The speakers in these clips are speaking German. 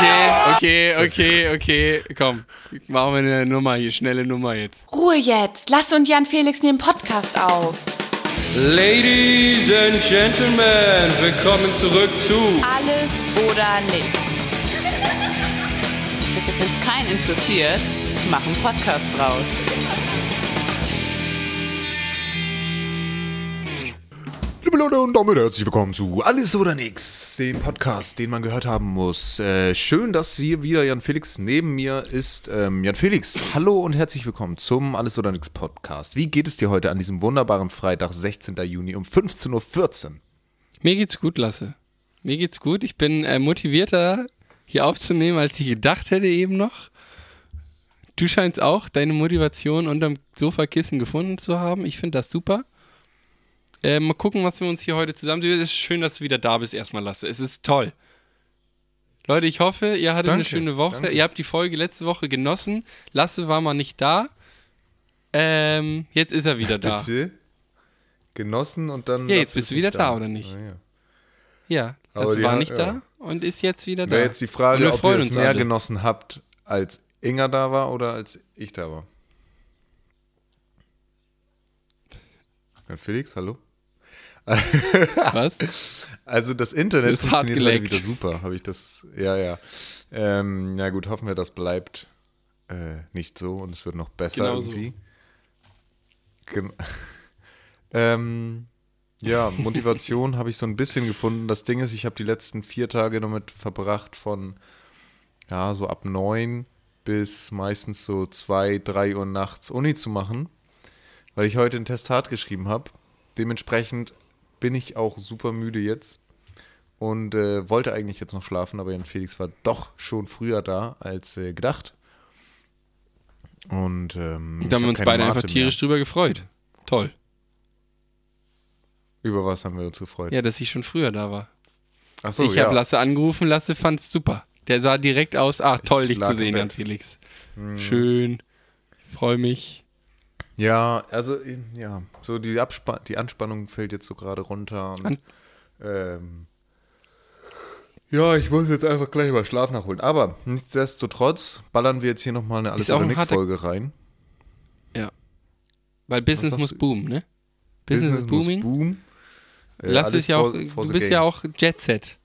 Okay, okay, okay, okay. Komm, machen wir eine Nummer hier, schnelle Nummer jetzt. Ruhe jetzt. Lass und Jan Felix nehmen Podcast auf. Ladies and Gentlemen, willkommen zurück zu Alles oder nix. Wenn es keinen interessiert, mach einen Podcast draus. Liebe Leute und damit herzlich willkommen zu Alles oder Nix, dem Podcast, den man gehört haben muss. Äh, schön, dass hier wieder Jan Felix neben mir ist. Ähm, Jan Felix, hallo und herzlich willkommen zum Alles oder Nix Podcast. Wie geht es dir heute an diesem wunderbaren Freitag, 16. Juni um 15.14 Uhr? Mir geht's gut, Lasse. Mir geht's gut. Ich bin äh, motivierter, hier aufzunehmen, als ich gedacht hätte eben noch. Du scheinst auch deine Motivation unterm Sofakissen gefunden zu haben. Ich finde das super. Äh, mal gucken, was wir uns hier heute zusammen. Es ist schön, dass du wieder da bist, erstmal, Lasse. Es ist toll. Leute, ich hoffe, ihr hattet eine Danke, schöne Woche. danke. Ihr habt die Folge letzte Woche genossen. Lasse war mal nicht da. Ähm, jetzt ist er wieder da. Bitte? Genossen und dann. Ja, jetzt bist du wieder nicht da, oder nicht? Ah, ja. Ja, das war hat- nicht ja. da und ist jetzt wieder da. Wäre jetzt die Frage, ob ihr es uns mehr alle. genossen habt, als Inga da war oder als ich da war. Felix, hallo? Was? Also das Internet Ist hart funktioniert heute wieder super, habe ich das. Ja, ja. Ähm, ja gut, hoffen wir, das bleibt äh, nicht so und es wird noch besser Genau so. irgendwie. Gen ähm, ja, Motivation habe ich so ein bisschen gefunden. Das Ding ist, ich habe die letzten vier Tage damit verbracht von ja so ab neun bis meistens so zwei, drei Uhr nachts Uni zu machen, weil ich heute ein Testat geschrieben habe. Dementsprechend bin ich auch super müde jetzt und äh, wollte eigentlich jetzt noch schlafen, aber Jan Felix war doch schon früher da als äh, gedacht. Und ähm, ich Da haben hab wir uns beide Mate einfach tierisch drüber gefreut. Toll. Mehr. Über was haben wir uns gefreut? Ja, dass ich schon früher da war. Ach so, ich ja. habe Lasse angerufen, Lasse fand's super. Der sah direkt aus, ach toll, dich lag zu sehen. Jan Felix. Schön. Freue mich. Ja, also ja, so die Abspa die Anspannung fällt jetzt so gerade runter. Und, ähm, ja, ich muss jetzt einfach gleich mal Schlaf nachholen. Aber nichtsdestotrotz ballern wir jetzt hier nochmal eine Alles oder harter- Folge rein. Ja. Weil Business muss boomen, ne? Business, ist muss booming. boom. Äh, Lass es ja auch, for- for du bist ja games. auch Jet Set.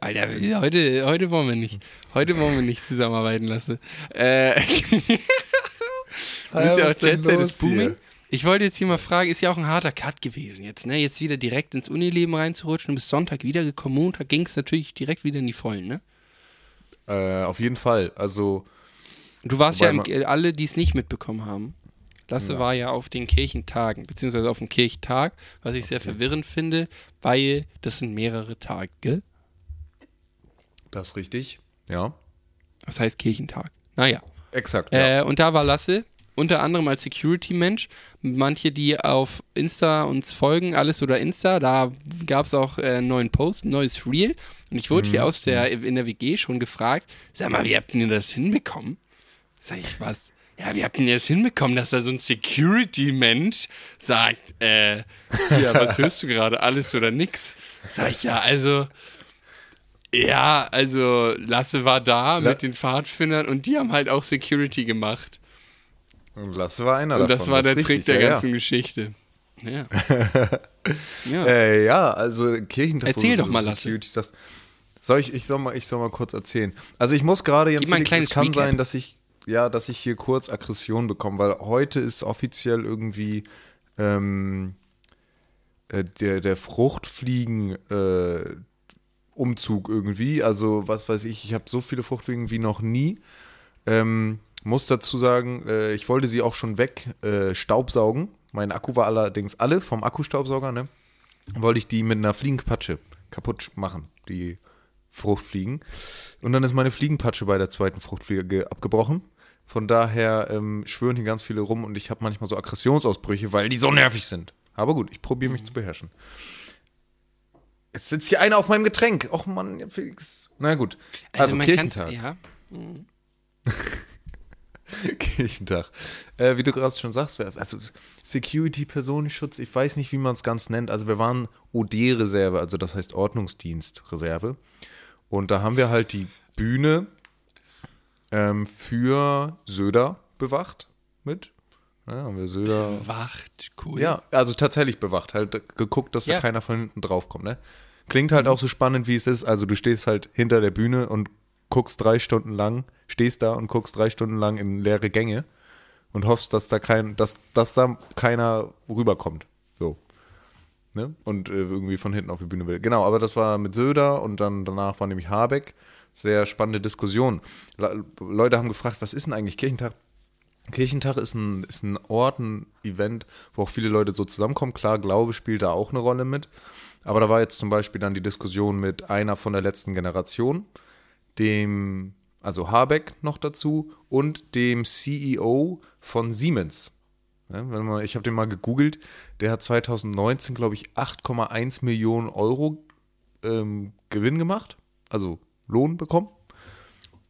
Alter, heute, heute wollen wir nicht. Heute wollen wir nicht zusammenarbeiten lassen. Äh, du bist ja auch Jet Set ist booming. hier? Ich wollte jetzt hier mal fragen, ist ja auch ein harter Cut gewesen jetzt, ne? Jetzt wieder direkt ins Unileben reinzurutschen und bis Sonntag wiedergekommen. Montag ging es natürlich direkt wieder in die Vollen, ne? Äh, auf jeden Fall. Also, Du warst ja, im, alle, die es nicht mitbekommen haben. Lasse war ja auf den Kirchentagen, beziehungsweise auf dem Kirchtag, was ich sehr verwirrend finde, weil das sind mehrere Tage. das ist richtig. Ja. Was heißt Kirchentag? Naja. Exakt. Ja. Äh, und da war Lasse, unter anderem als Security-Mensch. Manche, die auf Insta uns folgen, alles oder Insta, da gab es auch äh, einen neuen Post, ein neues Reel. Und ich wurde Mhm. hier aus der, in der WG schon gefragt, sag mal, wie habt ihr das hinbekommen? Sag ich, was? Ja, wie habt ihr das hinbekommen, dass da so ein Security-Mensch sagt, äh, ja, was hörst du gerade, alles oder nix? Sag ich, ja, also, ja, also Lasse war da mit den Pfadfindern und die haben halt auch Security gemacht. Und Lasse war einer Und davon. das war der ist Trick richtig, der ja, ganzen Geschichte. Ja. ja. Ja. Äh, ja, also Kirchentag. wo Erzähl doch mal, Lasse. Sagst. Soll ich, ich, soll mal, ich soll mal kurz erzählen. Also ich muss gerade, Jan Felix, es kann Recap. sein, dass ich, ja, dass ich hier kurz Aggression bekomme, weil heute ist offiziell irgendwie ähm, äh, der, der Fruchtfliegen äh, Umzug irgendwie. Also was weiß ich, ich habe so viele Fruchtfliegen wie noch nie. Ähm, muss dazu sagen, äh, ich wollte sie auch schon weg äh, staubsaugen. Mein Akku war allerdings alle vom Akkustaubsauger, ne? Wollte ich die mit einer Fliegenpatsche kaputt machen, die Fruchtfliegen. Und dann ist meine Fliegenpatsche bei der zweiten Fruchtfliege ge- abgebrochen. Von daher ähm, schwören hier ganz viele rum und ich habe manchmal so Aggressionsausbrüche, weil die so nervig sind. Aber gut, ich probiere mich zu beherrschen. Jetzt sitzt hier einer auf meinem Getränk. Och Mann, Felix. Na gut. Also, man Kirchentag. Ja. Kirchentag. Äh, wie du gerade schon sagst, also Security, Personenschutz, ich weiß nicht, wie man es ganz nennt. Also wir waren OD-Reserve, also das heißt Ordnungsdienstreserve. Und da haben wir halt die Bühne ähm, für Söder bewacht mit. Ja, haben wir Söder. Wacht, cool. Ja, also tatsächlich bewacht. Halt geguckt, dass Ja. da keiner von hinten drauf kommt, ne? Klingt halt auch so spannend, wie es ist. Also du stehst halt hinter der Bühne und guckst drei Stunden lang, stehst da und guckst drei Stunden lang in leere Gänge und hoffst, dass da kein, dass, dass da keiner rüberkommt. So. Ne? Und äh, irgendwie von hinten auf die Bühne will. Genau, aber das war mit Söder und dann danach war nämlich Habeck. Sehr spannende Diskussion. Le Leute haben gefragt, was ist denn eigentlich Kirchentag? Kirchentag ist ein, ist ein Ort, ein Event, wo auch viele Leute so zusammenkommen. Klar, Glaube spielt da auch eine Rolle mit. Aber da war jetzt zum Beispiel dann die Diskussion mit einer von der letzten Generation, dem, also Habeck noch dazu und dem CEO von Siemens. Ja, man, ich habe den mal gegoogelt, der hat 2019, glaube ich, 8,1 Millionen Euro ähm, Gewinn gemacht, also Lohn bekommen.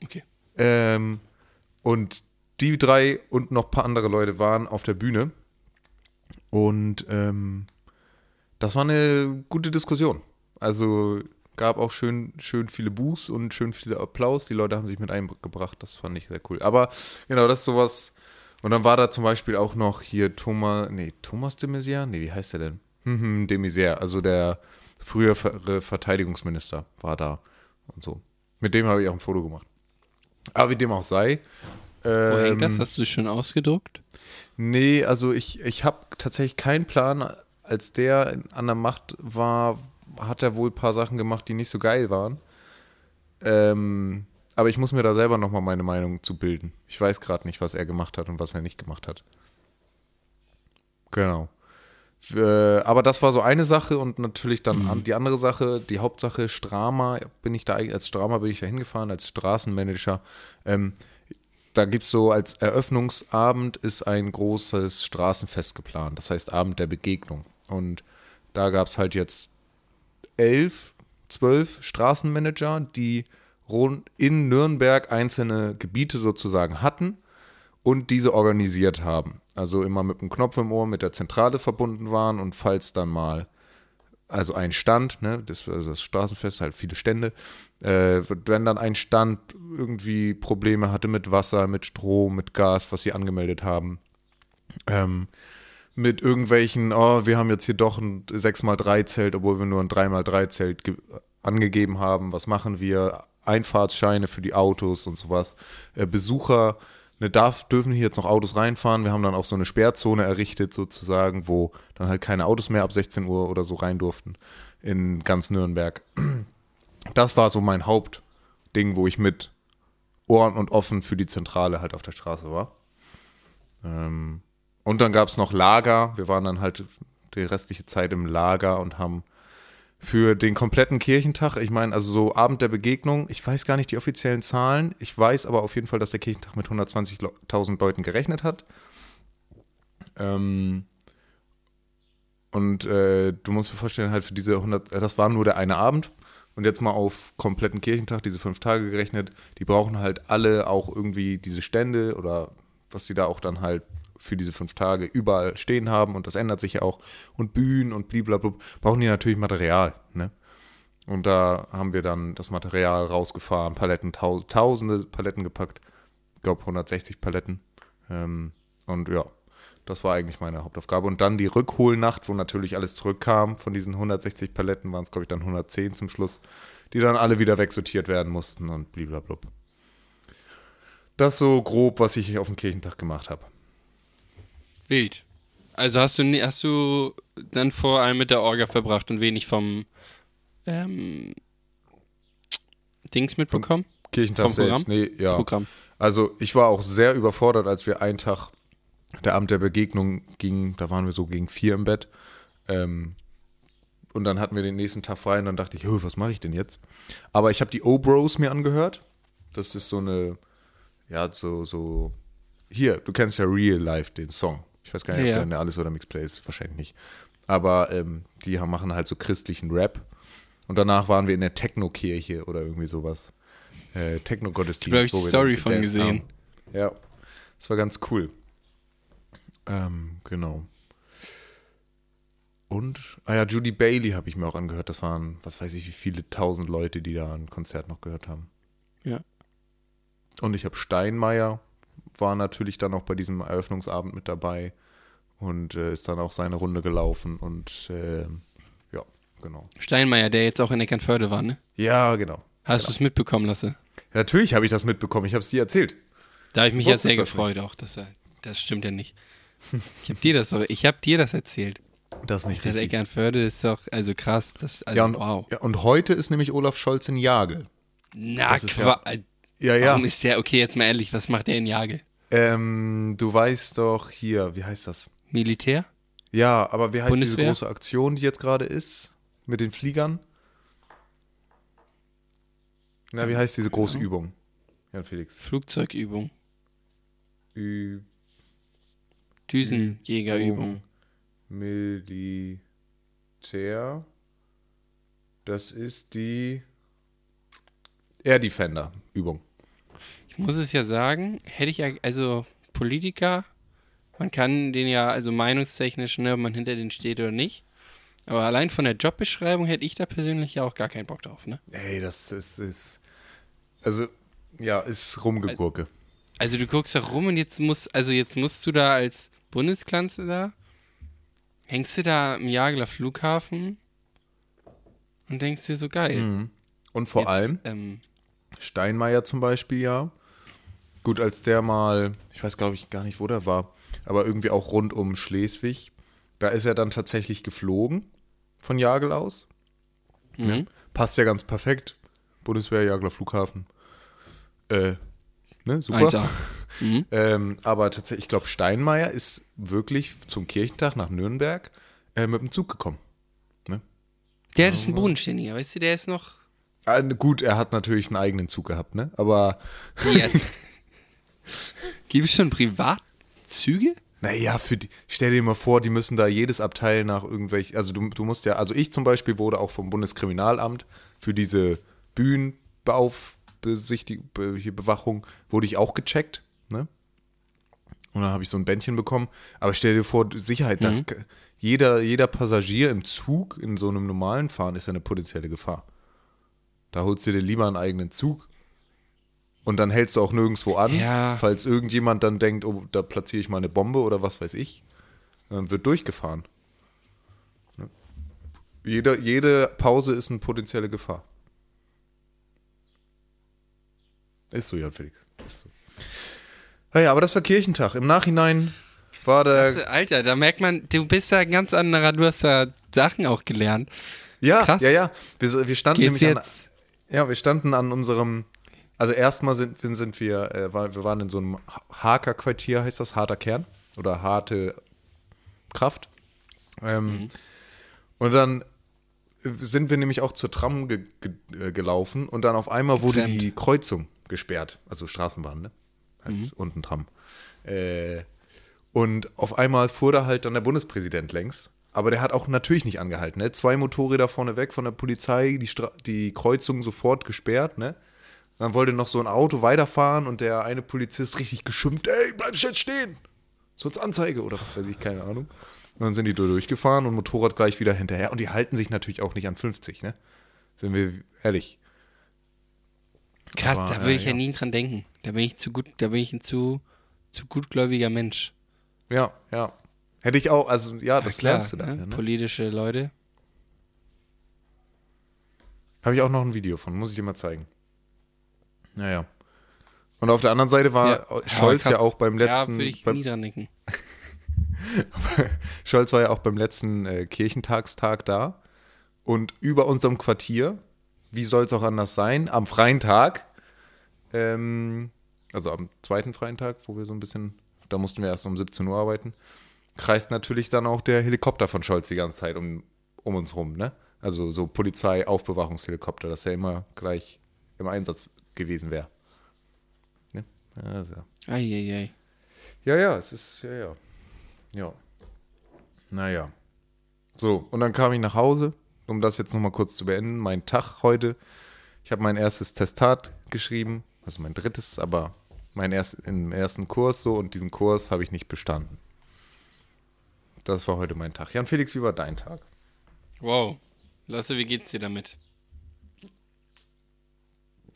Okay. Ähm, und die drei und noch ein paar andere Leute waren auf der Bühne. Und ähm, das war eine gute Diskussion. Also gab auch schön, schön viele Buß und schön viele Applaus. Die Leute haben sich mit eingebracht. Das fand ich sehr cool. Aber genau, das ist sowas. Und dann war da zum Beispiel auch noch hier Thomas, nee, Thomas de Maizière? Nee, wie heißt der denn? Mhm, de Maizière, also der frühere Verteidigungsminister war da und so. Mit dem habe ich auch ein Foto gemacht. Aber wie dem auch sei. Wo ähm, hängt das? Hast du schon ausgedruckt? Nee, also ich, ich habe tatsächlich keinen Plan. Als der an der Macht war, hat er wohl ein paar Sachen gemacht, die nicht so geil waren. Ähm, aber ich muss mir da selber nochmal meine Meinung zu bilden. Ich weiß gerade nicht, was er gemacht hat und was er nicht gemacht hat. Genau. Äh, aber das war so eine Sache und natürlich dann an, die andere Sache, die Hauptsache Strama, bin ich da als Strama bin ich da hingefahren, als Straßenmanager. Ähm, da gibt es so als Eröffnungsabend ist ein großes Straßenfest geplant. Das heißt Abend der Begegnung. Und da gab es halt jetzt elf, zwölf Straßenmanager, die in Nürnberg einzelne Gebiete sozusagen hatten und diese organisiert haben. Also immer mit einem Knopf im Ohr mit der Zentrale verbunden waren und falls dann mal also ein Stand, ne, das, also das Straßenfest, halt viele Stände, äh, wenn dann ein Stand irgendwie Probleme hatte mit Wasser, mit Strom, mit Gas, was sie angemeldet haben, ähm, mit irgendwelchen, oh, wir haben jetzt hier doch ein 6x3-Zelt, obwohl wir nur ein 3x3-Zelt ge- angegeben haben, was machen wir? Einfahrtsscheine für die Autos und sowas. Äh, Besucher, ne, darf, dürfen hier jetzt noch Autos reinfahren. Wir haben dann auch so eine Sperrzone errichtet, sozusagen, wo dann halt keine Autos mehr ab 16 Uhr oder so rein durften in ganz Nürnberg. Das war so mein Hauptding, wo ich mit Ohren und offen für die Zentrale halt auf der Straße war. Ähm, und dann gab es noch Lager. Wir waren dann halt die restliche Zeit im Lager und haben für den kompletten Kirchentag, ich meine, also so Abend der Begegnung, ich weiß gar nicht die offiziellen Zahlen, ich weiß aber auf jeden Fall, dass der Kirchentag mit 120.000 Leuten gerechnet hat. Ähm, und äh, du musst dir vorstellen, halt für diese 100, äh, das war nur der eine Abend. Und jetzt mal auf kompletten Kirchentag, diese fünf Tage gerechnet, die brauchen halt alle auch irgendwie diese Stände oder was die da auch dann halt für diese fünf Tage überall stehen haben und das ändert sich ja auch. Und Bühnen und blablabla, brauchen die natürlich Material, ne? Und da haben wir dann das Material rausgefahren, Paletten, tau tausende Paletten gepackt. Ich glaube 160 Paletten. Ähm, und ja, das war eigentlich meine Hauptaufgabe. Und dann die Rückholnacht, wo natürlich alles zurückkam. Von diesen 160 Paletten waren es, glaube ich, dann 110 zum Schluss, die dann alle wieder wegsortiert werden mussten und blablabla. Das so grob, was ich auf dem Kirchentag gemacht habe. Wild. Also hast du, hast du dann vor allem mit der Orga verbracht und wenig vom ähm, Dings mitbekommen? Kirchentag Vom Programm? selbst, nee, ja. Programm. Also ich war auch sehr überfordert, als wir einen Tag der Abend der Begegnung ging, da waren wir so gegen vier im Bett. Ähm, und dann hatten wir den nächsten Tag frei und dann dachte ich, "Hö, was mache ich denn jetzt? Aber ich habe die O-Bros mir angehört. Das ist so eine, ja, so, so, hier, du kennst ja Real Life, den Song. Ich weiß gar nicht, Ja, ob der in der Alles oder Mixplay ist, wahrscheinlich nicht. Aber ähm, die haben, machen halt so christlichen Rap. Und danach waren wir in der Techno-Kirche oder irgendwie sowas. Äh, Techno-Gottesdienst. Da habe ich die Story von gesehen. haben. Ja, das war ganz cool. Ähm, genau. Und, ah ja, Judy Bailey habe ich mir auch angehört. Das waren, was weiß ich, wie viele tausend Leute, die da ein Konzert noch gehört haben. Ja. Und ich habe Steinmeier, war natürlich dann auch bei diesem Eröffnungsabend mit dabei und äh, ist dann auch seine Runde gelaufen und äh, ja, genau. Steinmeier, der jetzt auch in Eckernförde war, ne? Ja, genau. Hast du es mitbekommen lassen? Ja, natürlich habe ich das mitbekommen. Ich habe es dir erzählt. Da habe ich mich ja sehr gefreut auch, dass er, das stimmt ja nicht. Ich habe dir das ich habe dir das erzählt. Das nicht Das richtig. Eckernförde ist doch, also krass, das, also Ja und, wow. ja, und heute ist nämlich Olaf Scholz in Jagel. Na, das ja- Ja, ja. Warum ist der, okay, jetzt mal ehrlich, was macht der in Jagel? Ähm, du weißt doch hier, wie heißt das? Militär? Ja, aber wie heißt diese Bundeswehr? große Aktion, die jetzt gerade ist? Mit den Fliegern? Na, wie heißt diese große Übung? Jan Felix. Flugzeugübung, Ü Düsenjägerübung. Militär. Das ist die Air Defender Übung. Ich muss es ja sagen, hätte ich ja, also Politiker, man kann den ja, also meinungstechnisch, ne, ob man hinter denen steht oder nicht. Aber allein von der Jobbeschreibung hätte ich da persönlich ja auch gar keinen Bock drauf, ne? Ey, das ist, ist also ja, ist Rumgegurke. Also du guckst da rum und jetzt musst, also jetzt musst du da als Bundeskanzler da, hängst du da am Jageler Flughafen und denkst dir so geil. Und vor Jetzt, allem Ähm, Steinmeier zum Beispiel, ja. Gut, als der mal, ich weiß glaube ich gar nicht, wo der war, aber irgendwie auch rund um Schleswig, da ist er dann tatsächlich geflogen von Jagel aus. mhm. Passt ja ganz perfekt. Bundeswehr, Jagler Flughafen. Äh, ne, super. Alter. Ähm, aber tatsächlich, ich glaube, Steinmeier ist wirklich zum Kirchentag nach Nürnberg äh, mit dem Zug gekommen. Der ist ein Bodenständiger, weißt du, der ist noch. Ah, gut, er hat natürlich einen eigenen Zug gehabt, ne? Aber Ja. Gibt es schon Privatzüge? Naja, für die, stell dir mal vor, die müssen da jedes Abteil nach irgendwelchen, also du, du musst ja, also ich zum Beispiel wurde auch vom Bundeskriminalamt für diese Bühnenbeaufbesichtigung, Be, hier Bewachung, wurde ich auch gecheckt, ne? Und dann habe ich so ein Bändchen bekommen. Aber stell dir vor, Sicherheit, das, jeder, jeder Passagier im Zug, in so einem normalen Fahren, ist ja eine potenzielle Gefahr. Da holst du dir lieber einen eigenen Zug. Und dann hältst du auch nirgendwo an, Ja. falls irgendjemand dann denkt, oh, da platziere ich mal eine Bombe oder was weiß ich. Dann wird durchgefahren. Ne? Jede, jede Pause ist eine potenzielle Gefahr. Ist so, Jan Felix. Ist so. Naja, aber das war Kirchentag. Im Nachhinein war der. Also, Alter, da merkt man, du bist ja ein ganz anderer, du hast ja Sachen auch gelernt. ja, krass. ja, ja. Wir, wir standen Geht's nämlich jetzt? an. Ja, wir standen an unserem. Also erstmal sind, sind wir, äh, wir waren in so einem Haker-Quartier, heißt das, harter Kern oder harte Kraft. Ähm, Und dann sind wir nämlich auch zur Tram ge ge äh, gelaufen und dann auf einmal wurde Getrennt. die Kreuzung gesperrt, also Straßenbahn, ne? Heißt unten Tram. Äh, und auf einmal fuhr da halt dann der Bundespräsident längs. Aber der hat auch natürlich nicht angehalten. Ne? Zwei Motorräder vorne weg von der Polizei, die, Stra die Kreuzung sofort gesperrt. Ne? Dann wollte noch so ein Auto weiterfahren und der eine Polizist richtig geschimpft: Ey, bleib jetzt stehen! Sonst Anzeige oder was weiß ich, keine Ahnung. Und dann sind die da durchgefahren und Motorrad gleich wieder hinterher. Und die halten sich natürlich auch nicht an 50, ne? Sind wir ehrlich. Krass, Aber, da würde äh, ich ja. ja. nie dran denken. Da bin ich zu gut, da bin ich ein zu, zu gutgläubiger Mensch. Ja, ja. Hätte ich auch, also ja, das Klar, lernst du dann. ne? Ne? Politische Leute. Habe ich auch noch ein Video von, muss ich dir mal zeigen. Naja. Und auf der anderen Seite war Scholz ja, auch beim letzten. Ja, würde ich beim, nie dran. Scholz war ja auch beim letzten äh, Kirchentagstag da. Und über unserem Quartier, wie soll es auch anders sein, am freien Tag, ähm, also am zweiten freien Tag, wo wir so ein bisschen, da mussten wir erst um 17 Uhr arbeiten, kreist natürlich dann auch der Helikopter von Scholz die ganze Zeit um, um uns rum, ne? Also so Polizei-Aufbewachungshelikopter, dass er immer gleich im Einsatz gewesen wäre. Ne? Also. Eieiei. Ja, ja, es ist, ja, ja. Ja. Naja. So, und dann kam ich nach Hause, um das jetzt nochmal kurz zu beenden. Mein Tag heute. Ich habe mein erstes Testat geschrieben, also mein drittes, aber mein erst, im ersten Kurs so und diesen Kurs habe ich nicht bestanden. das war heute mein Tag. Jan Felix, wie war dein Tag? Wow. Lasse, wie geht's dir damit?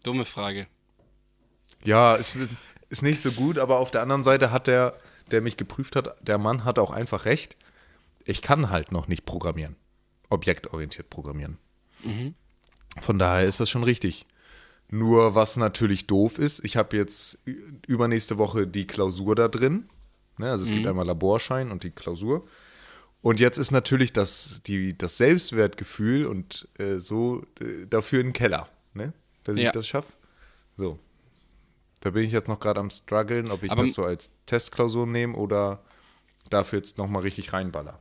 Dumme Frage. Ja, ist, ist nicht so gut, aber auf der anderen Seite hat der, der mich geprüft hat, der Mann hat auch einfach recht. Ich kann halt noch nicht programmieren. Objektorientiert programmieren. Von daher ist das schon richtig. Nur was natürlich doof ist, ich habe jetzt übernächste Woche die Klausur da drin. Ne, also es gibt einmal Laborschein und die Klausur. Und jetzt ist natürlich das, die, das Selbstwertgefühl und äh, so äh, dafür ein Keller, ne? Dass ich Ja. das schaffe. So. Da bin ich jetzt noch gerade am struggeln, ob ich Aber- das so als Testklausur nehme oder dafür jetzt nochmal richtig reinballer.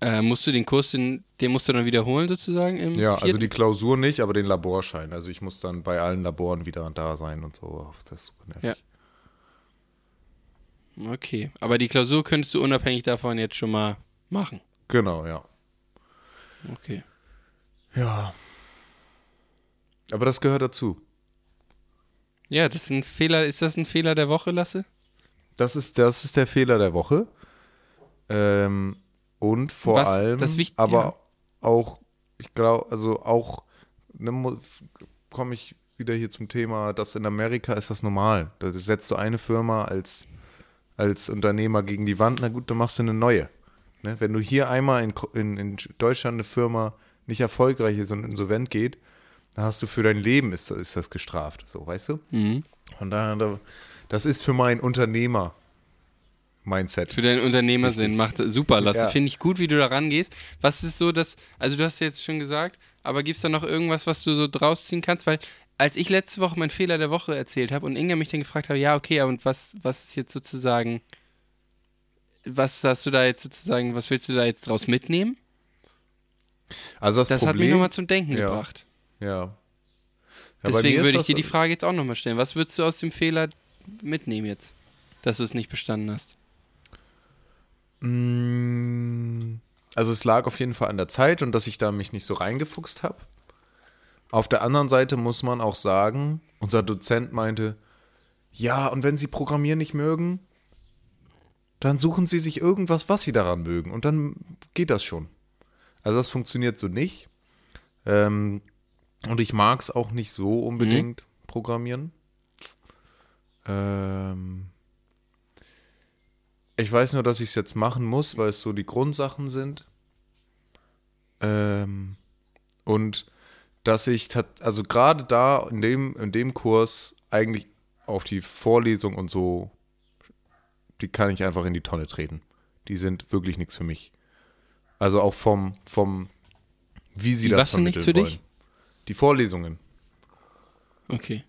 Äh, musst du den Kurs, den, den musst du dann wiederholen sozusagen im Ja, also vierten? die Klausur nicht, aber den Laborschein. Also ich muss dann bei allen Laboren wieder da sein und so. Das ist super nervig. Ja. Okay, aber die Klausur könntest du unabhängig davon jetzt schon mal machen. Genau, ja. Okay. Ja. Aber das gehört dazu. Ja, das ist ein Fehler. Ist das ein Fehler der Woche, Lasse? Das ist, das ist der Fehler der Woche. Ähm, und vor Was- allem, aber ja. auch, ich glaube, also auch, ne, komme ich wieder hier zum Thema, dass in Amerika ist das normal. Da setzt du eine Firma als, als Unternehmer gegen die Wand, na gut, dann machst du eine neue. Ne? Wenn du hier einmal in, in, in Deutschland eine Firma nicht erfolgreich ist und insolvent geht, dann hast du für dein Leben ist, ist das gestraft. So, weißt du? Mhm. Von daher, da- das ist für mein Unternehmer-Mindset. Für deinen Unternehmersinn macht super, Lasse. Ja. Finde ich gut, wie du da rangehst. Was ist so, dass, also du hast jetzt schon gesagt, aber gibt es da noch irgendwas, was du so draus ziehen kannst? Weil als ich letzte Woche meinen Fehler der Woche erzählt habe und Inga mich dann gefragt hat, ja, okay, und was, was ist jetzt sozusagen, was hast du da jetzt sozusagen, was willst du da jetzt draus mitnehmen? Also das, Das Problem, hat mich nochmal zum Denken Ja. gebracht. Ja. ja Deswegen würde ich dir die Frage jetzt auch nochmal stellen. Was würdest du aus dem Fehler mitnehmen jetzt, dass du es nicht bestanden hast? Mm, Also es lag auf jeden Fall an der Zeit und dass ich da mich nicht so reingefuchst habe. Auf der anderen Seite muss man auch sagen, unser Dozent meinte, ja, und wenn Sie Programmieren nicht mögen, dann suchen Sie sich irgendwas, was Sie daran mögen und dann geht das schon. Also das funktioniert so nicht. Ähm, und ich mag es auch nicht so unbedingt programmieren. Ähm, ich weiß nur, dass ich es jetzt machen muss, weil es so die Grundsachen sind. Ähm, und dass ich, also gerade da in dem, in dem Kurs eigentlich auf die Vorlesung und so, die kann ich einfach in die Tonne treten. Die sind wirklich nichts für mich. Also auch vom, vom, wie sie Die das was nichts vermitteln für dich? wollen. Die Vorlesungen. Okay.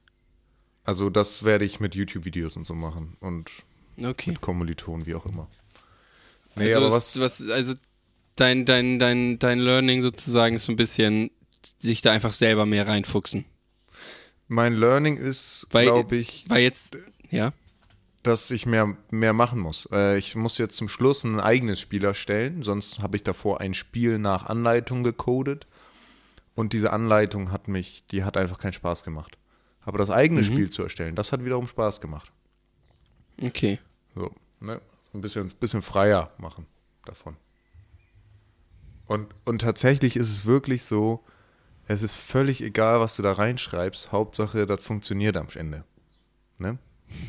Also das werde ich mit YouTube-Videos und so machen und Okay. mit Kommilitonen, wie auch immer. Nee, Also, aber was, was, also dein, dein, dein, dein Learning sozusagen ist so ein bisschen sich da einfach selber mehr reinfuchsen. Mein Learning ist, glaube ich, Weil jetzt, ja, dass ich mehr, mehr machen muss. Äh, ich muss jetzt zum Schluss ein eigenes Spiel erstellen, sonst habe ich davor ein Spiel nach Anleitung gecodet und diese Anleitung hat mich, die hat einfach keinen Spaß gemacht. Aber das eigene Spiel zu erstellen, das hat wiederum Spaß gemacht. okay. So, ne? Ein bisschen, bisschen freier machen davon. Und, und tatsächlich ist es wirklich so, es ist völlig egal, was du da reinschreibst. Hauptsache, das funktioniert am Ende. Ne?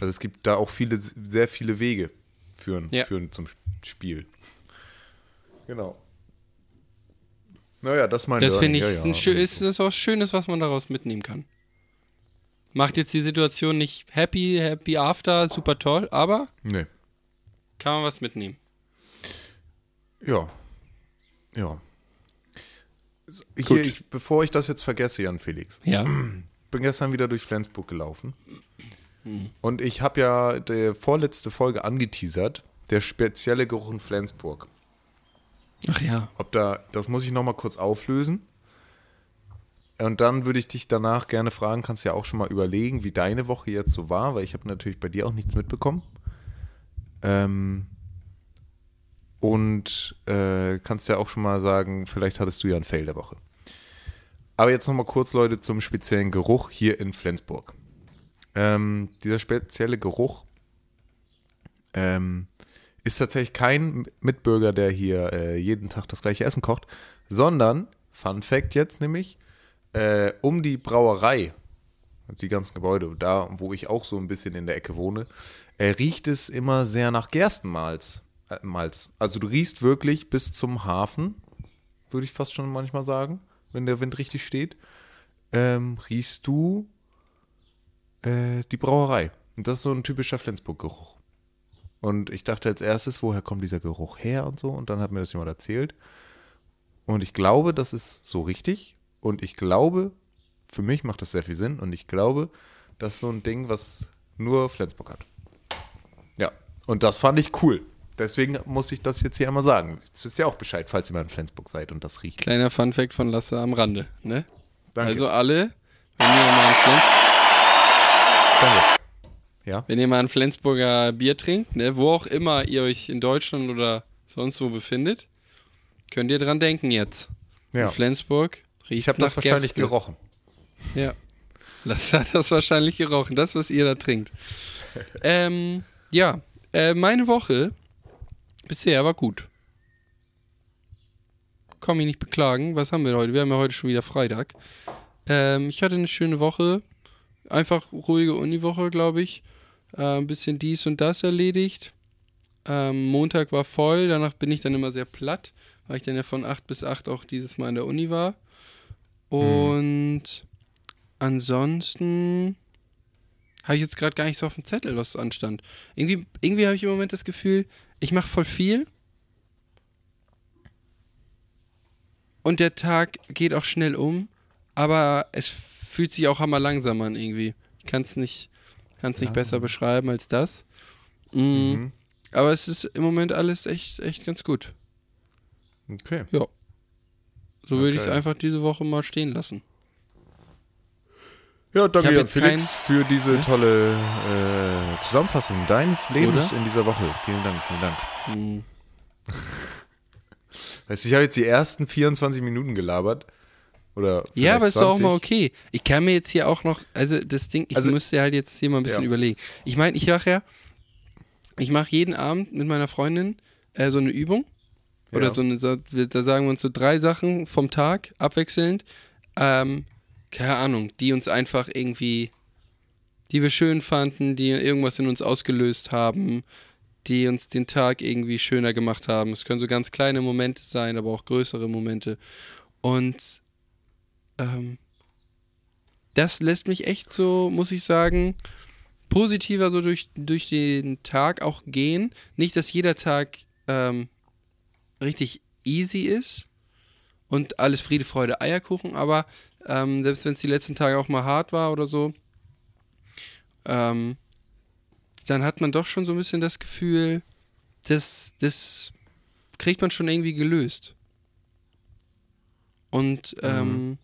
Also es gibt da auch viele, sehr viele Wege führen, Ja. führen zum Spiel. Genau. Naja, das ist mein Das finde ich ja, ist, ja. ist das was Schönes, was man daraus mitnehmen kann. Macht jetzt die Situation nicht happy, happy after, super toll, aber Nee. kann man was mitnehmen. Ja. Ja. Hier, ich, bevor ich das jetzt vergesse, Jan Felix. Ja. bin gestern wieder durch Flensburg gelaufen. Und ich habe ja die vorletzte Folge angeteasert, der spezielle Geruch in Flensburg. Ach ja. Ob da, das muss ich nochmal kurz auflösen. Und dann würde ich dich danach gerne fragen, kannst ja auch schon mal überlegen, wie deine Woche jetzt so war, weil ich habe natürlich bei dir auch nichts mitbekommen. Ähm, und äh, kannst ja auch schon mal sagen, vielleicht hattest du ja ein Fail der Woche. Aber jetzt nochmal kurz, Leute, zum speziellen Geruch hier in Flensburg. Ähm, dieser spezielle Geruch ähm, ist tatsächlich kein Mitbürger, der hier äh, jeden Tag das gleiche Essen kocht, sondern, Fun Fact jetzt nämlich, äh, um die Brauerei, die ganzen Gebäude, da wo ich auch so ein bisschen in der Ecke wohne, äh, riecht es immer sehr nach Gerstenmalz. Äh, Malz. Also du riechst wirklich bis zum Hafen, würde ich fast schon manchmal sagen, wenn der Wind richtig steht, ähm, riechst du äh, die Brauerei. Und das ist so ein typischer Flensburg-Geruch. Und ich dachte als erstes, woher kommt dieser Geruch her und so. Und dann hat mir das jemand erzählt. Und ich glaube, das ist so richtig. Und ich glaube, für mich macht das sehr viel Sinn. Und ich glaube, das ist so ein Ding, was nur Flensburg hat. Ja, und das fand ich cool. Deswegen muss ich das jetzt hier einmal sagen. Jetzt wisst ihr auch Bescheid, falls ihr mal in Flensburg seid und das riecht. Kleiner Funfact von Lasse am Rande, ne? Danke. Also alle, wenn ihr, mal ein Flens Danke. Ja. wenn ihr mal ein Flensburger Bier trinkt, ne, wo auch immer ihr euch in Deutschland oder sonst wo befindet, könnt ihr dran denken jetzt. ja. In Flensburg riecht Ich habe das wahrscheinlich gerochen. Ja. Lasse hat das wahrscheinlich gerochen, das, was ihr da trinkt. ähm, ja, äh, meine Woche bisher war gut. Kann mich nicht beklagen. Was haben wir heute? Wir haben ja heute schon wieder Freitag. Ähm, ich hatte eine schöne Woche. Einfach ruhige Uniwoche, glaube ich. Äh, ein bisschen dies und das erledigt. Ähm, Montag war voll, danach bin ich dann immer sehr platt, weil ich dann ja von 8 bis 8 auch dieses Mal in der Uni war. Und ansonsten habe ich jetzt gerade gar nicht so auf dem Zettel, was anstand. Irgendwie, irgendwie habe ich im Moment das Gefühl, ich mache voll viel. Und der Tag geht auch schnell um, aber es fühlt sich auch hammer langsam an irgendwie. Ich kann es nicht, kann's nicht besser beschreiben als das. Mm, Mhm. Aber es ist im Moment alles echt, echt ganz gut. Okay. Ja. So würde ich es Okay. einfach diese Woche mal stehen lassen. Ja, danke Jan Felix für diese tolle äh, Zusammenfassung deines Lebens Oder? in dieser Woche. Vielen Dank, vielen Dank. Mm. Weißt du, ich habe jetzt die ersten 24 Minuten gelabert. Oder Ja, aber vielleicht ist doch auch 20. mal okay. Ich kann mir jetzt hier auch noch, also das Ding, ich Also- müsste halt jetzt hier mal ein bisschen Ja. überlegen. Ich meine, ich mache ja, ich mache jeden Abend mit meiner Freundin äh, so eine Übung. Oder Ja. so eine, so- da sagen wir uns so drei Sachen vom Tag abwechselnd. Ähm, keine Ahnung, die uns einfach irgendwie, die wir schön fanden, die irgendwas in uns ausgelöst haben, die uns den Tag irgendwie schöner gemacht haben. Es können so ganz kleine Momente sein, aber auch größere Momente. Und ähm, das lässt mich echt so, muss ich sagen, positiver so durch, durch den Tag auch gehen. Nicht, dass jeder Tag ähm, richtig easy ist und alles Friede, Freude, Eierkuchen, aber ähm, selbst wenn es die letzten Tage auch mal hart war oder so, ähm, dann hat man doch schon so ein bisschen das Gefühl, das, das kriegt man schon irgendwie gelöst. Und ähm,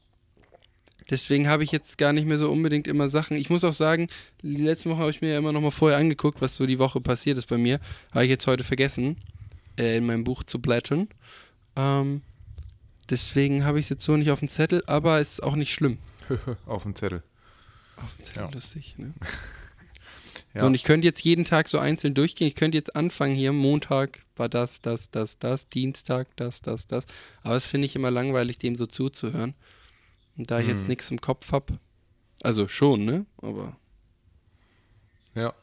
deswegen habe ich jetzt gar nicht mehr so unbedingt immer Sachen. Ich muss auch sagen, die letzte Woche habe ich mir ja immer noch mal vorher angeguckt, was so die Woche passiert ist bei mir. Habe ich jetzt heute vergessen, äh, in meinem Buch zu blättern. Ähm, deswegen habe ich es jetzt so nicht auf dem Zettel, aber es ist auch nicht schlimm. Auf dem Zettel. Auf dem Zettel Ja. lustig, ne? Ja. Und ich könnte jetzt jeden Tag so einzeln durchgehen. Ich könnte jetzt anfangen hier, Montag war das, das, das, das, Dienstag das, das, das. Aber das finde ich immer langweilig, dem so zuzuhören. Da ich Hm. jetzt nichts im Kopf habe, also schon, ne? Aber Ja.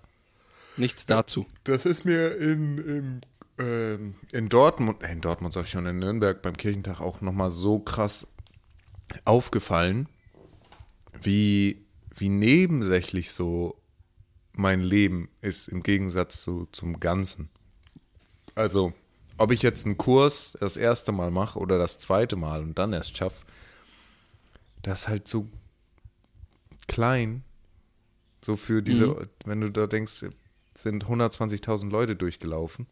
nichts dazu. Das ist mir in, in, ähm, in Dortmund, äh, in Dortmund sag ich schon, in Nürnberg beim Kirchentag auch nochmal so krass aufgefallen, wie, wie nebensächlich so mein Leben ist im Gegensatz zu, zum Ganzen. Also, ob ich jetzt einen Kurs das erste Mal mache oder das zweite Mal und dann erst schaffe, das ist halt so klein. So für diese, wenn du da denkst, sind 120.000 Leute durchgelaufen.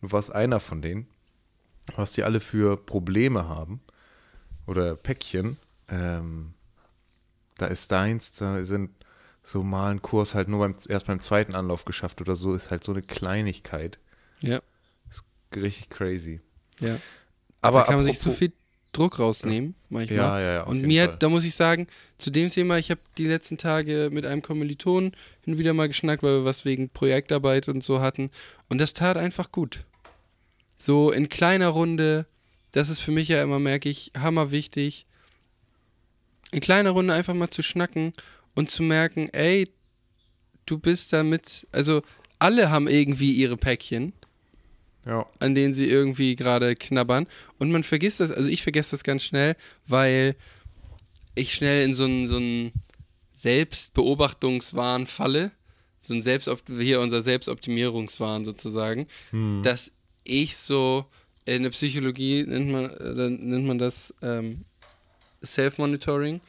Du warst einer von denen, was die alle für Probleme haben oder Päckchen. Ähm, da ist deins, da sind so mal ein Kurs halt nur beim, erst beim zweiten Anlauf geschafft oder so, ist halt so eine Kleinigkeit. Ja, Richtig crazy. ja. Aber da kann man sich so viel Druck rausnehmen, manchmal. Ja, ja, ja, Und mir, Fall. da muss ich sagen, zu dem Thema, ich habe die letzten Tage mit einem Kommiliton hin und wieder mal geschnackt, weil wir was wegen Projektarbeit und so hatten. Und das tat einfach gut. So in kleiner Runde, das ist für mich ja immer, merke ich, hammerwichtig. In kleiner Runde einfach mal zu schnacken und zu merken, ey, du bist damit, also alle haben irgendwie ihre Päckchen Ja. an denen sie irgendwie gerade knabbern. Und man vergisst das, also ich vergesse das ganz schnell, weil ich schnell in so einen so einen Selbstbeobachtungswahn falle. So ein Selbstopt hier unser Selbstoptimierungswahn sozusagen, dass ich so in der Psychologie nennt man, äh, nennt man das ähm, Self-Monitoring,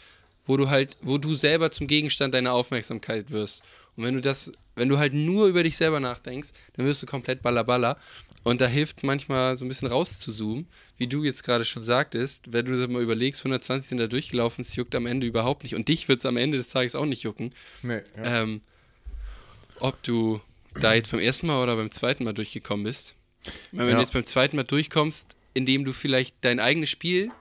wo du halt, wo du selber zum Gegenstand deiner Aufmerksamkeit wirst. Und wenn du das, wenn du halt nur über dich selber nachdenkst, dann wirst du komplett ballerballer. Und da hilft manchmal so ein bisschen rauszuzoomen, wie du jetzt gerade schon sagtest, wenn du dir mal überlegst, 120 sind da durchgelaufen, es juckt am Ende überhaupt nicht. Und dich wird es am Ende des Tages auch nicht jucken. Nee, ja. Ähm, ob du da jetzt beim ersten Mal oder beim zweiten Mal durchgekommen bist. Wenn Ja. du jetzt beim zweiten Mal durchkommst, indem du vielleicht dein eigenes Spiel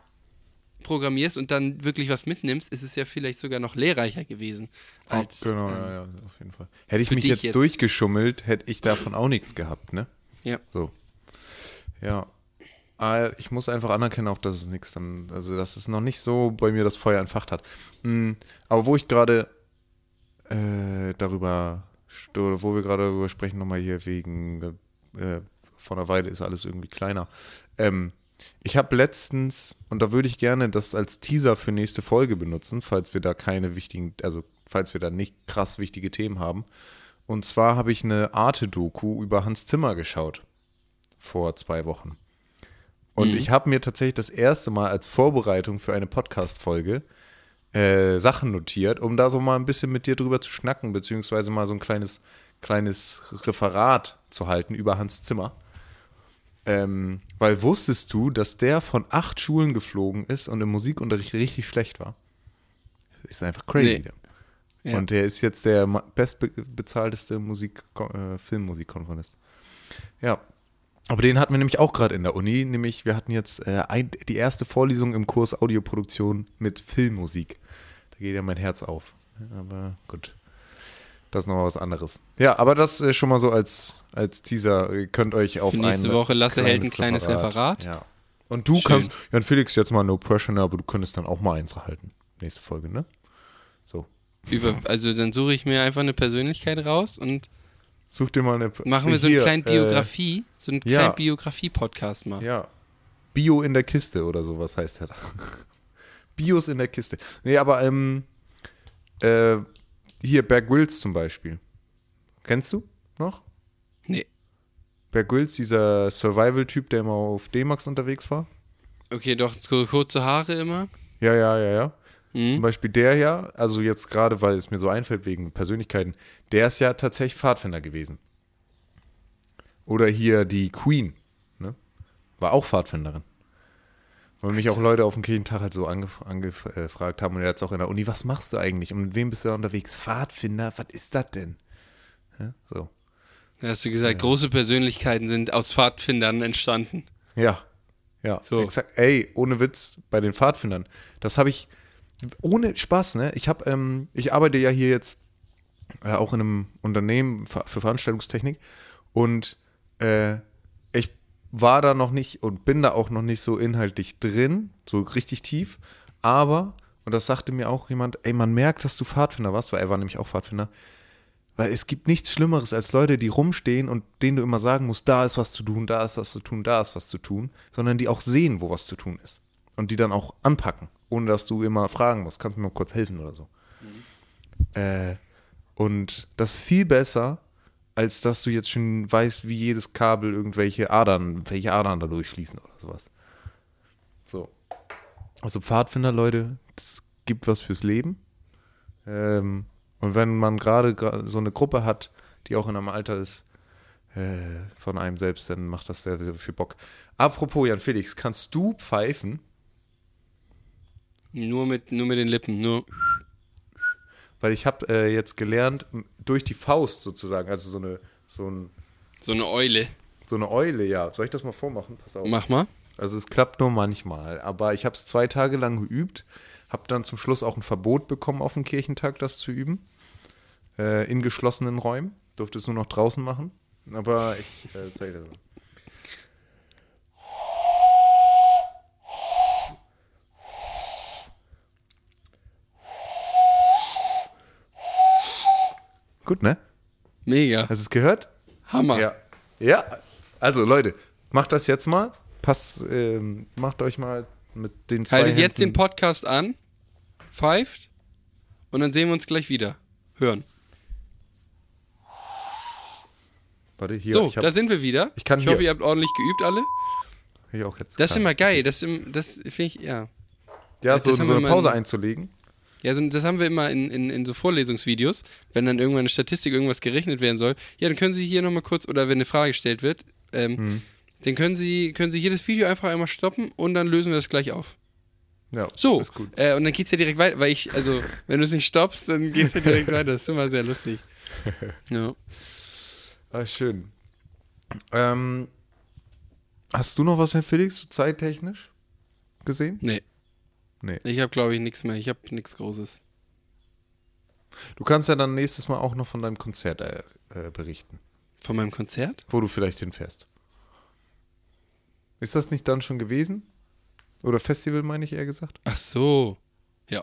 programmierst und dann wirklich was mitnimmst, ist es ja vielleicht sogar noch lehrreicher gewesen. Als, genau, ähm, ja, ja, auf jeden Fall. Hätte ich mich jetzt, jetzt- durchgeschummelt, hätte ich davon auch nichts gehabt, ne? ja. So. Ja. Ah, Ich muss einfach anerkennen, auch dass es nichts dann, also dass es noch nicht so bei mir das Feuer entfacht hat. Mm, Aber wo ich gerade äh, darüber, wo wir gerade darüber sprechen, nochmal hier wegen äh, von der Weide ist alles irgendwie kleiner. Ähm, ich habe letztens, und da würde ich gerne das als Teaser für nächste Folge benutzen, falls wir da keine wichtigen, also falls wir da nicht krass wichtige Themen haben. Und zwar habe ich eine Arte-Doku über Hans Zimmer geschaut vor zwei Wochen. Und ich habe mir tatsächlich das erste Mal als Vorbereitung für eine Podcast-Folge äh, Sachen notiert, um da so mal ein bisschen mit dir drüber zu schnacken, beziehungsweise mal so ein kleines, kleines Referat zu halten über Hans Zimmer. Ähm, weil wusstest du, dass der von acht Schulen geflogen ist und im Musikunterricht richtig schlecht war? Ist einfach crazy. Nee. Ja. Und der ist jetzt der bestbezahlteste Musik, äh, Filmmusikkomponist. Ja. Aber den hatten wir nämlich auch gerade in der Uni, nämlich wir hatten jetzt äh, ein, die erste Vorlesung im Kurs Audioproduktion mit Filmmusik. Da geht ja mein Herz auf. Aber gut. Das ist nochmal was anderes. Ja, aber das äh, schon mal so als, als Teaser. Ihr könnt euch auf Für nächste Woche Lasse hält ein kleines Referat. Ja. Und du Schön. kannst, Jan Felix, jetzt mal no pressure, aber du könntest dann auch mal eins halten. Nächste Folge, ne? So. Über, also dann suche ich mir einfach eine Persönlichkeit raus und Such dir mal eine. machen wir so eine Hier, kleine äh, Biografie, so einen ja. kleinen Biografie-Podcast mal. Ja. Bio in der Kiste oder sowas heißt er da. Bios in der Kiste. Nee, aber ähm, äh, hier Bear Grylls zum Beispiel. Kennst du noch? Nee. Bear Grylls, dieser Survival-Typ, der immer auf D-Max unterwegs war? Okay, doch kurze Haare immer. Ja, ja, ja, ja. Mhm. Zum Beispiel der ja, also jetzt gerade, weil es mir so einfällt wegen Persönlichkeiten, der ist ja tatsächlich Pfadfinder gewesen. Oder hier die Queen, ne? War auch Pfadfinderin. Weil mich auch Leute auf dem Kirchentag halt so angef angefragt haben und er hat auch in der Uni, was machst du eigentlich und mit wem bist du da unterwegs? Pfadfinder, was ist das denn? Ja, so. Da hast du gesagt, große Persönlichkeiten sind aus Pfadfindern entstanden. Ja, ja, So. exakt. Ey, ohne Witz, bei den Pfadfindern. Das habe ich, ohne Spaß, ne? Ich habe, ähm, ich arbeite ja hier jetzt äh, auch in einem Unternehmen für Veranstaltungstechnik und äh, war da noch nicht und bin da auch noch nicht so inhaltlich drin, so richtig tief, aber, und das sagte mir auch jemand, ey, man merkt, dass du Pfadfinder warst, weil er war nämlich auch Pfadfinder, weil es gibt nichts Schlimmeres als Leute, die rumstehen und denen du immer sagen musst, da ist was zu tun, da ist was zu tun, da ist was zu tun, sondern die auch sehen, wo was zu tun ist. Und die dann auch anpacken, ohne dass du immer fragen musst, kannst du mir mal kurz helfen oder so. Äh, und das ist viel besser, als dass du jetzt schon weißt, wie jedes Kabel irgendwelche Adern, welche Adern da durchfließen oder sowas. So. Also Pfadfinder, Leute, das gibt was fürs Leben. Ähm, und wenn man gerade so eine Gruppe hat, die auch in einem Alter ist, äh, von einem selbst, dann macht das sehr, sehr viel Bock. Apropos, Jan Felix, kannst du pfeifen? Nur mit, nur mit den Lippen, nur. Weil ich habe äh, jetzt gelernt, durch die Faust sozusagen, also so eine, so, ein, So eine Eule. so eine Eule, ja. Soll ich das mal vormachen? Pass auf. Mach mal. Also es klappt nur manchmal. Aber ich habe es zwei Tage lang geübt, habe dann zum Schluss auch ein Verbot bekommen, auf dem Kirchentag das zu üben. Äh, in geschlossenen Räumen. Durfte es nur noch draußen machen. Aber ich äh, zeige das mal. Gut, ne? Mega. Hast du es gehört? Hammer. Ja. Ja. Also Leute, macht das jetzt mal. Passt, ähm, macht euch mal mit den zwei Haltet jetzt den Händen- Podcast an, pfeift und dann sehen wir uns gleich wieder. Hören. Warte, hier, so, hab, da sind wir wieder. ich kann ich hoffe, ihr habt ordentlich geübt alle. ich auch jetzt Das ist kann. immer geil. Das, das finde ich, ja. Ja, das so, so eine Pause in- einzulegen. Ja, so, das haben wir immer in, in, in so Vorlesungsvideos, wenn dann irgendwann eine Statistik, irgendwas gerechnet werden soll. Ja, dann können Sie hier nochmal kurz, oder wenn eine Frage gestellt wird, ähm, Mhm. dann können Sie, können Sie hier das Video einfach einmal stoppen und dann lösen wir das gleich auf. Ja, So, ist gut. Äh, und dann geht's ja direkt weiter, weil ich, also, wenn du es nicht stoppst, dann geht's ja direkt weiter. Das ist immer sehr lustig. Ja. Ah, schön. Ähm, hast du noch was, Herr Felix, zeittechnisch gesehen? Nee, Nee. ich habe, glaube ich, nichts mehr. Ich habe nichts Großes. Du kannst ja dann nächstes Mal auch noch von deinem Konzert äh, äh, berichten, Von meinem Konzert? wo du vielleicht hinfährst. Ist das nicht dann schon gewesen? Oder Festival, meine ich eher gesagt? Ach so. Ja.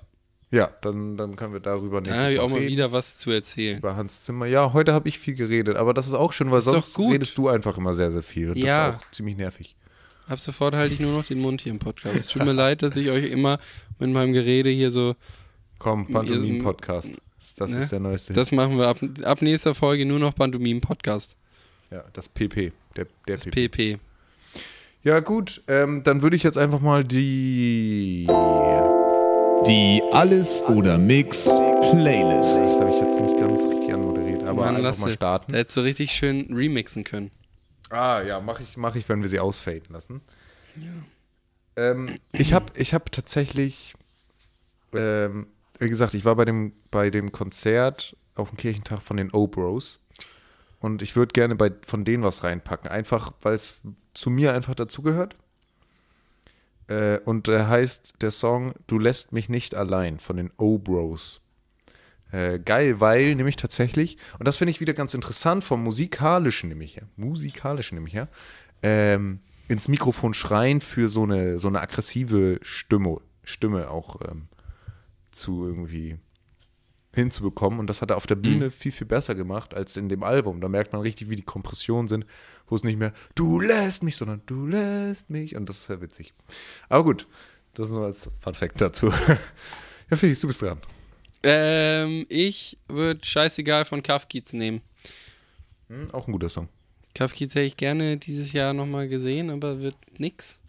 Ja, dann, dann können wir darüber Da nächstes habe ich auch mal wieder was zu erzählen. Über Hans Zimmer. Ja, heute habe ich viel geredet, aber das ist auch schön, weil ist sonst redest du einfach immer sehr, sehr viel. Und Ja. das ist auch ziemlich nervig. Ab sofort halte ich nur noch den Mund hier im Podcast. Es tut mir leid, dass ich euch immer mit meinem Gerede hier so. Komm, Pantomim-Podcast. Das Ne? ist der neueste. Das machen wir ab, ab nächster Folge nur noch Pantomim-Podcast. ja, das PP. Der, der Das PP. PP. Ja, gut. Ähm, dann würde ich jetzt einfach mal die. Die Alles oder Mix Playlist. Das habe ich jetzt nicht ganz richtig anmoderiert, aber Mann, einfach lass mal starten. Der hätte so richtig schön remixen können. Ah, ja, mache ich, mach ich, wenn wir sie ausfaden lassen. Ähm, ich habe ich hab tatsächlich, ähm, wie gesagt, ich war bei dem, bei dem Konzert auf dem Kirchentag von den O-Bros und ich würde gerne bei, von denen was reinpacken, einfach weil es zu mir einfach dazugehört. Äh, und der heißt der Song Du lässt mich nicht allein von den O-Bros. Äh, geil, weil nämlich tatsächlich, und das finde ich wieder ganz interessant, vom musikalischen nämlich her, musikalischen nämlich her, ähm, ins Mikrofon schreien für so eine, so eine aggressive Stimme, Stimme auch ähm, zu irgendwie hinzubekommen. Und das hat er auf der Bühne viel, viel besser gemacht als in dem Album. Da merkt man richtig, wie die Kompressionen sind, wo es nicht mehr du lässt mich, sondern du lässt mich. Und das ist sehr witzig. Aber gut, das nur als Fun Fact dazu. ja, Felix, du bist dran. Ähm, ich würde scheißegal von Kafkiez nehmen. Hm, auch ein guter Song. Kafkiez hätte ich gerne dieses Jahr nochmal gesehen, aber wird nix.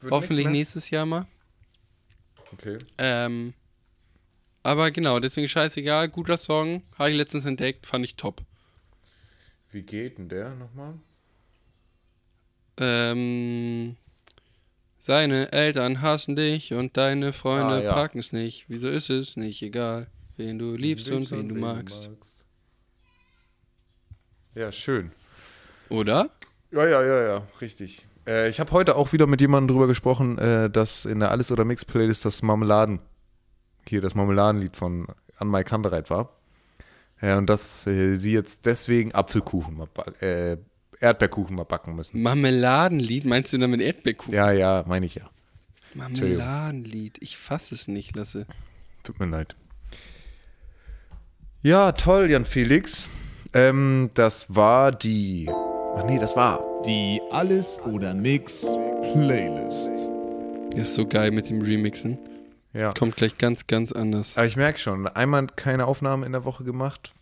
Wird Hoffentlich nix nächstes Jahr mal. Okay. Ähm, aber genau, deswegen scheißegal. Guter Song. Habe ich letztens entdeckt, fand ich top. Wie geht denn der nochmal? Ähm, seine Eltern hassen dich und deine Freunde Ah, ja. packen es nicht. Wieso ist es nicht egal, wen du liebst und wen du magst? Ja, schön. Oder? Ja, ja, ja, ja, richtig. Äh, ich habe heute auch wieder mit jemandem drüber gesprochen, äh, dass in der Alles- oder Mix-Playlist das Marmeladen, hier das Marmeladenlied von Anmai Kandereit war. Ja, und dass äh, sie jetzt deswegen Apfelkuchen, mal äh, Erdbeerkuchen mal backen müssen. Marmeladenlied, meinst du damit Erdbeerkuchen? Ja, ja, meine ich ja. Marmeladenlied, ich fass es nicht, Lasse. Tut mir leid. Ja, toll, Jan Felix. Ähm, das war die. Ach nee, das war. Die Alles oder Mix Playlist. Ist so geil mit dem Remixen. Ja. Kommt gleich ganz, ganz anders. Aber ich merke schon, einmal keine Aufnahme in der Woche gemacht,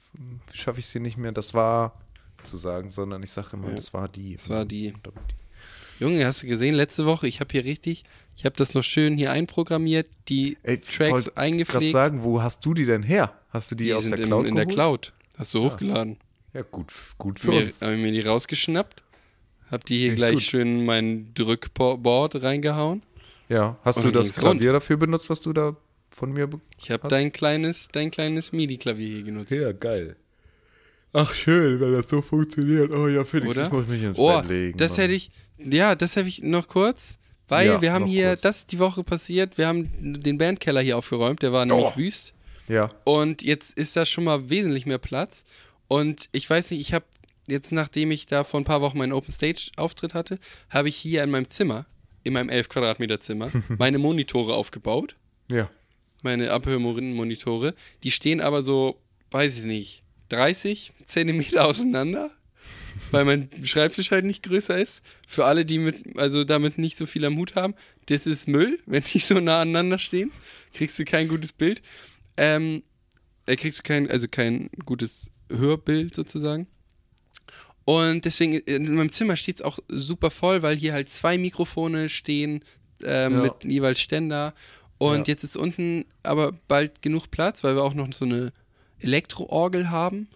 schaffe ich sie nicht mehr. Das war zu sagen, sondern ich sage immer, das war die. Das war die. Junge, hast du gesehen, letzte Woche, ich habe hier richtig, ich habe das noch schön hier einprogrammiert, die Ey, Tracks wollte gerade eingepflegt. sagen, wo hast du die denn her? Hast du die, die aus sind der in, Cloud in der geholt? Cloud. Hast du hochgeladen. Ja, gut, gut für Mir, uns. habe mir die rausgeschnappt, hab die hier Echt gleich gut. schön in mein Drückboard reingehauen. Ja, hast Und du das ging's rund. Klavier dafür benutzt, was du da von mir Ich habe Hast- dein kleines, dein kleines MIDI-Klavier hier genutzt. geil. Ach, schön, wenn das so funktioniert. Oh ja, Felix, Oder? ich muss mich ins Oh, Bett legen. das hätte ich, ja, das hätte ich noch kurz. Weil Ja, wir haben hier, kurz. das ist die Woche passiert, wir haben den Bandkeller hier aufgeräumt, der war nämlich Oh. wüst. Ja. Und jetzt ist da schon mal wesentlich mehr Platz. Und ich weiß nicht, ich habe jetzt, nachdem ich da vor ein paar Wochen meinen Open Stage Auftritt hatte, habe ich hier in meinem Zimmer, in meinem 11 Quadratmeter Zimmer, meine Monitore aufgebaut. Ja. Meine Abhörmonitore. Die stehen aber so, weiß ich nicht, 30 Zentimeter auseinander, weil mein Schreibtisch halt nicht größer ist. Für alle, die mit, also damit nicht so viel am Hut haben, das ist Müll, wenn die so nah aneinander stehen. Kriegst du kein gutes Bild. Ähm, äh, kriegst du kein, also kein gutes Hörbild sozusagen. Und deswegen, in meinem Zimmer steht es auch super voll, weil hier halt zwei Mikrofone stehen ähm, Ja. mit jeweils Ständer. Und Ja. jetzt ist unten aber bald genug Platz, weil wir auch noch so eine Elektroorgel haben,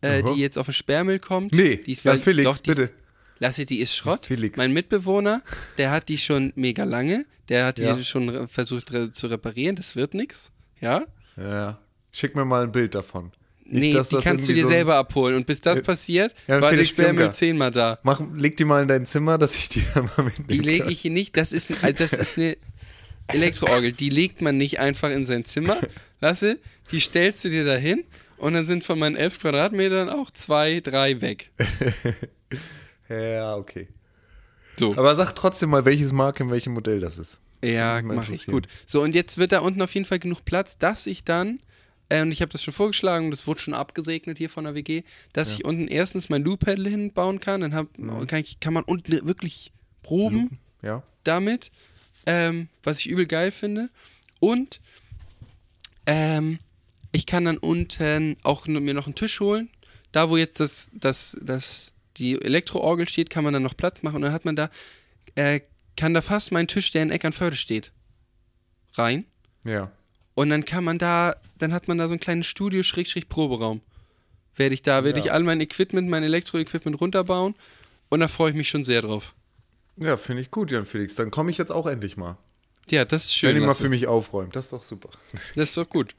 äh, die jetzt auf den Sperrmüll kommt. Nee, die ist, ja, weil, Felix, doch, die bitte. Ist, lasse, die ist Schrott. Felix. Mein Mitbewohner, der hat die schon mega lange. Der hat die schon versucht re zu reparieren. Das wird nix. Ja? Ja. Schick mir mal ein Bild davon. Nicht, nee, dass die das kannst du dir so selber abholen. Und bis das passiert, ja, war Felix der Sperrmüll zehnmal da. Mach, leg die mal in dein Zimmer, dass ich die mal mitnehmen Die lege ich hier nicht. Das ist, ein, das ist eine Elektroorgel. Die legt man nicht einfach in sein Zimmer. Lasse, die stellst du dir da hin und dann sind von meinen elf Quadratmetern auch zwei, drei weg. Ja, okay. So. Aber sag trotzdem mal, welches Marke in welchem Modell das ist. Ja, mache ich gut. So, und jetzt wird da unten auf jeden Fall genug Platz, dass ich dann, äh, und ich habe das schon vorgeschlagen, das wurde schon abgesegnet hier von der WG, dass ich unten erstens mein Loop-Pedal hinbauen kann, dann hab, Mhm. kann, ich, kann man unten wirklich proben Ja. damit, ähm, was ich übel geil finde. Und ähm, ich kann dann unten auch mir noch einen Tisch holen. Da, wo jetzt das, das, das, die Elektroorgel steht, kann man dann noch Platz machen und dann hat man da, äh, kann da fast mein Tisch, der in Eckernförde steht, rein. Ja. Und dann kann man da, dann hat man da so ein kleines Studio, Schrägstrich Proberaum. Werde ich da, werde Ja. ich all mein Equipment, mein Elektro-Equipment runterbauen und da freue ich mich schon sehr drauf. Ja, finde ich gut, Jan Felix. Dann komme ich jetzt auch endlich mal. Ja, das ist schön. Wenn ihr mal für mich aufräumt. Das ist doch super. Das ist doch gut.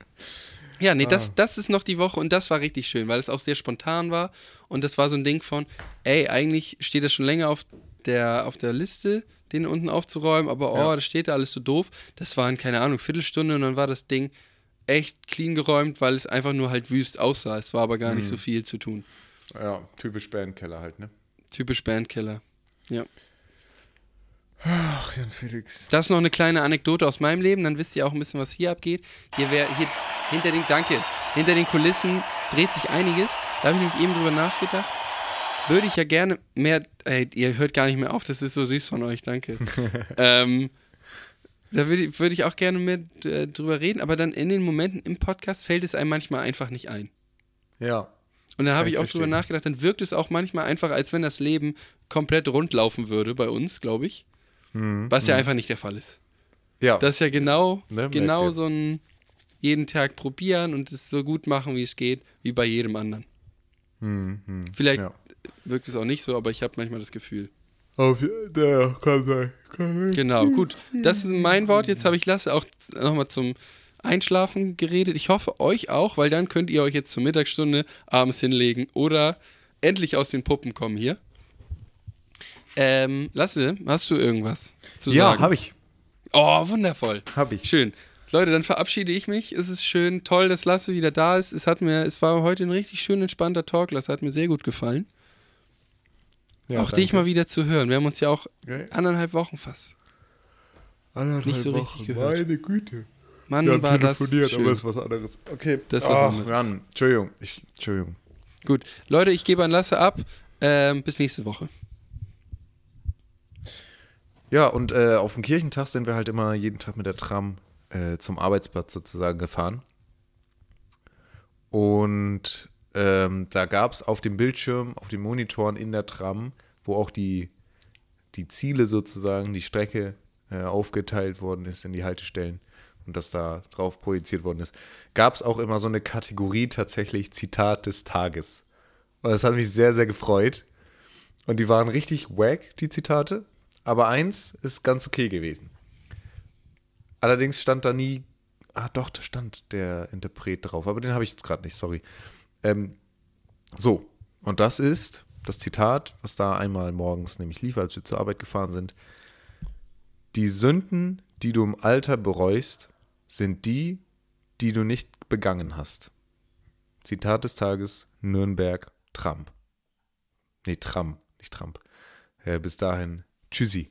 Ja, nee, Ah. das, das ist noch die Woche und das war richtig schön, weil es auch sehr spontan war und das war so ein Ding von, ey, eigentlich steht das schon länger auf der, auf der Liste, den unten aufzuräumen, aber oh, Ja. das steht da alles so doof. Das waren, keine Ahnung, Viertelstunde und dann war das Ding echt clean geräumt, weil es einfach nur halt wüst aussah. Es war aber gar Mhm. nicht so viel zu tun. Ja, typisch Bandkeller halt, ne? Typisch Bandkiller. Ja. Ach, Jan Felix. Das ist noch eine kleine Anekdote aus meinem Leben, dann wisst ihr auch ein bisschen, was hier abgeht. Hier wäre hier hinter den Danke, hinter den Kulissen dreht sich einiges. Da habe ich nämlich eben drüber nachgedacht. Würde ich ja gerne mehr, ey, ihr hört gar nicht mehr auf, das ist so süß von euch, danke. ähm, da würde ich, würde ich auch gerne mehr äh, drüber reden, aber dann in den Momenten im Podcast fällt es einem manchmal einfach nicht ein. Ja. Und da habe ich auch drüber verstehen. nachgedacht, dann wirkt es auch manchmal einfach, als wenn das Leben komplett rund laufen würde bei uns, glaube ich. Was ja einfach nicht der Fall ist. Ja. Das ist ja genau, Ne, genau so ein jeden Tag probieren und es so gut machen, wie es geht, wie bei jedem anderen. Vielleicht ja. Wirkt es auch nicht so, aber ich habe manchmal das Gefühl. Auf, der kann sein. Kann sein. Genau, gut. Das ist mein Wort. Jetzt habe ich Lasse auch nochmal zum Einschlafen geredet. Ich hoffe euch auch, weil dann könnt ihr euch jetzt zur Mittagsstunde abends hinlegen oder endlich aus den Puppen kommen hier. Ähm, Lasse, hast du irgendwas zu Ja, sagen? habe ich. Oh, wundervoll. Hab ich. Schön. Leute, dann verabschiede ich mich. Es ist schön, toll, dass Lasse wieder da ist. Es hat mir, es war heute ein richtig schön entspannter Talk. Lasse hat mir sehr gut gefallen. Ja, auch dich mal wieder zu hören. Wir haben uns ja auch Okay. anderthalb Wochen fast. Anderthalb nicht so richtig Wochen. gehört. Meine Güte. Mann, Wir haben war das telefoniert, schön. aber ist was anderes. Okay. Das ist was Ach, anderes. Jan. Entschuldigung. Ich, Entschuldigung. Gut. Leute, ich gebe an Lasse ab. Ähm, bis nächste Woche. Ja, und äh, auf dem Kirchentag sind wir halt immer jeden Tag mit der Tram äh, zum Arbeitsplatz sozusagen gefahren. Und ähm, da gab es auf dem Bildschirm, auf den Monitoren in der Tram, wo auch die, die Ziele sozusagen, die Strecke äh, aufgeteilt worden ist in die Haltestellen und das da drauf projiziert worden ist, gab es auch immer so eine Kategorie tatsächlich Zitat des Tages. Und das hat mich sehr, sehr gefreut. Und die waren richtig wack, die Zitate. Aber eins ist ganz okay gewesen. Allerdings stand da nie. Ah, doch, da stand der Interpret drauf. Aber den habe ich jetzt gerade nicht, sorry. Ähm, so, und das ist das Zitat, was da einmal morgens nämlich lief, als wir zur Arbeit gefahren sind. Die Sünden, die du im Alter bereust, sind die, die du nicht begangen hast. Zitat des Tages, Nürnberg, Trump. Nee, Trump, nicht Trump. Äh, bis dahin, tschüssi.